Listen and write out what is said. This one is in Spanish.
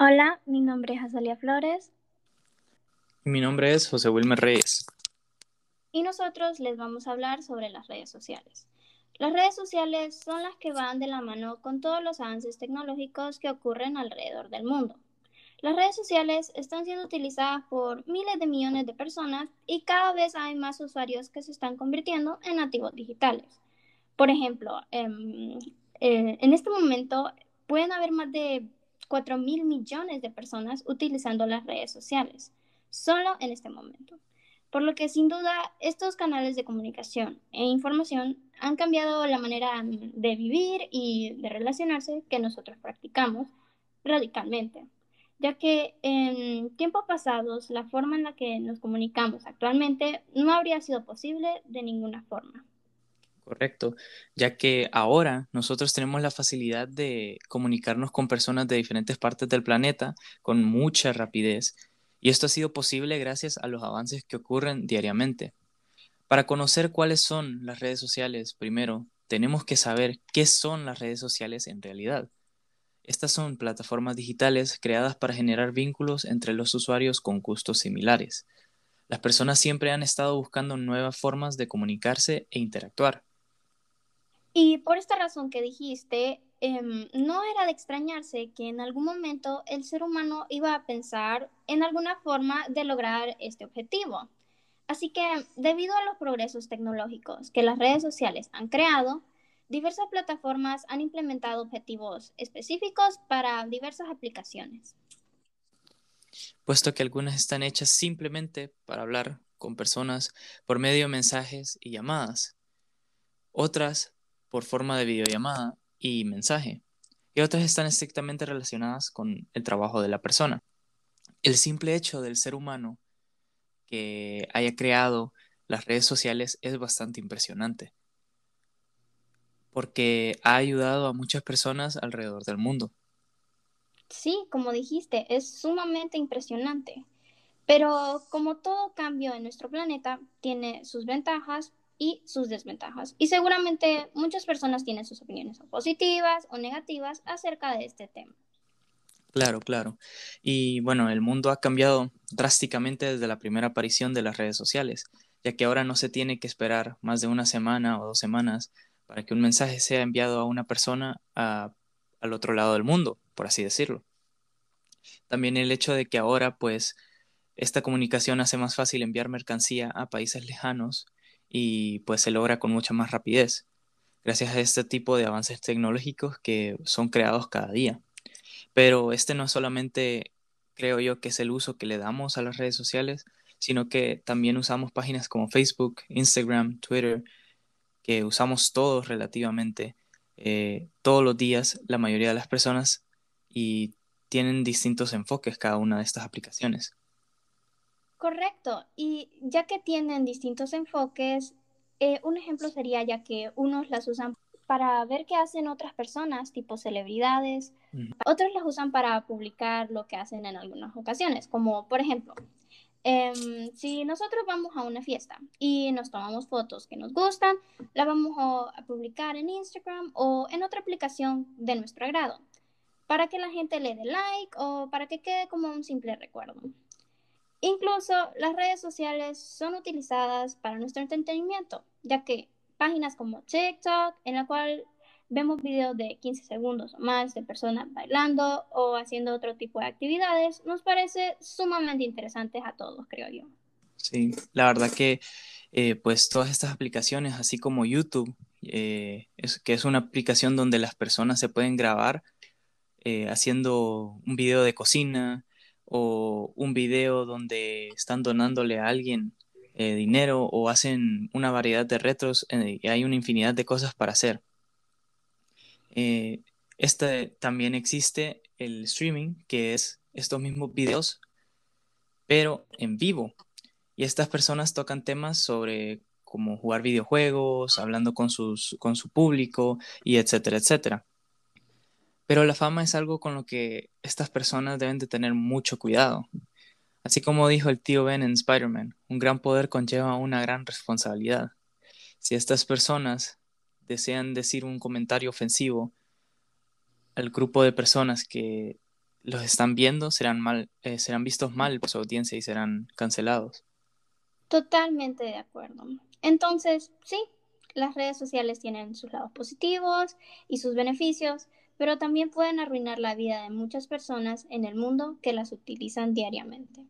Hola, mi nombre es Azalia Flores. Mi nombre es José Wilmer Reyes. Y nosotros les vamos a hablar sobre las redes sociales. Las redes sociales son las que van de la mano con todos los avances tecnológicos que ocurren alrededor del mundo. Las redes sociales están siendo utilizadas por miles de millones de personas y cada vez hay más usuarios que se están convirtiendo en nativos digitales. Por ejemplo, em, eh, en este momento pueden haber más de 4 mil millones de personas utilizando las redes sociales, solo en este momento. Por lo que sin duda estos canales de comunicación e información han cambiado la manera de vivir y de relacionarse que nosotros practicamos radicalmente ya que en tiempos pasados la forma en la que nos comunicamos actualmente no habría sido posible de ninguna forma. Correcto, ya que ahora nosotros tenemos la facilidad de comunicarnos con personas de diferentes partes del planeta con mucha rapidez, y esto ha sido posible gracias a los avances que ocurren diariamente. Para conocer cuáles son las redes sociales, primero tenemos que saber qué son las redes sociales en realidad. Estas son plataformas digitales creadas para generar vínculos entre los usuarios con gustos similares. Las personas siempre han estado buscando nuevas formas de comunicarse e interactuar. Y por esta razón que dijiste, em, no era de extrañarse que en algún momento el ser humano iba a pensar en alguna forma de lograr este objetivo. Así que, debido a los progresos tecnológicos que las redes sociales han creado, diversas plataformas han implementado objetivos específicos para diversas aplicaciones. Puesto que algunas están hechas simplemente para hablar con personas por medio de mensajes y llamadas, otras por forma de videollamada y mensaje, y otras están estrictamente relacionadas con el trabajo de la persona. El simple hecho del ser humano que haya creado las redes sociales es bastante impresionante porque ha ayudado a muchas personas alrededor del mundo. Sí, como dijiste, es sumamente impresionante. Pero como todo cambio en nuestro planeta, tiene sus ventajas y sus desventajas. Y seguramente muchas personas tienen sus opiniones positivas o negativas acerca de este tema. Claro, claro. Y bueno, el mundo ha cambiado drásticamente desde la primera aparición de las redes sociales, ya que ahora no se tiene que esperar más de una semana o dos semanas para que un mensaje sea enviado a una persona al otro lado del mundo, por así decirlo. También el hecho de que ahora, pues, esta comunicación hace más fácil enviar mercancía a países lejanos y pues se logra con mucha más rapidez, gracias a este tipo de avances tecnológicos que son creados cada día. Pero este no solamente creo yo que es el uso que le damos a las redes sociales, sino que también usamos páginas como Facebook, Instagram, Twitter, que usamos todos relativamente eh, todos los días, la mayoría de las personas, y tienen distintos enfoques cada una de estas aplicaciones. Correcto, y ya que tienen distintos enfoques, eh, un ejemplo sería ya que unos las usan para ver qué hacen otras personas, tipo celebridades, otros las usan para publicar lo que hacen en algunas ocasiones, como por ejemplo, Em, si nosotros vamos a una fiesta y nos tomamos fotos que nos gustan, la vamos a, publicar en Instagram o en otra aplicación de nuestro agrado, para que la gente le dé like o para que quede como un simple recuerdo. Incluso las redes sociales son utilizadas para nuestro entretenimiento, ya que páginas como TikTok, en la cual vemos videos de 15 segundos o más de personas bailando o haciendo otro tipo de actividades, nos parece sumamente interesantes a todos, creo yo. Sí, la verdad que eh, pues todas estas aplicaciones, así como YouTube, eh, es, que es una aplicación donde las personas se pueden grabar eh, haciendo un video de cocina o un video donde están donándole a alguien dinero o hacen una variedad de retros y hay una infinidad de cosas para hacer. Eh, este, también existe el streaming, que es estos mismos videos, pero en vivo. Y estas personas tocan temas sobre cómo jugar videojuegos, hablando con, sus, con su público y etcétera, etcétera. Pero la fama es algo con lo que estas personas deben de tener mucho cuidado. Así como dijo el tío Ben en Spider-Man, un gran poder conlleva una gran responsabilidad. Si estas personas desean decir un comentario ofensivo al grupo de personas que los están viendo serán, mal, eh, serán vistos mal por su audiencia y serán cancelados. Totalmente de acuerdo. Entonces, sí, las redes sociales tienen sus lados positivos y sus beneficios, pero también pueden arruinar la vida de muchas personas en el mundo que las utilizan diariamente.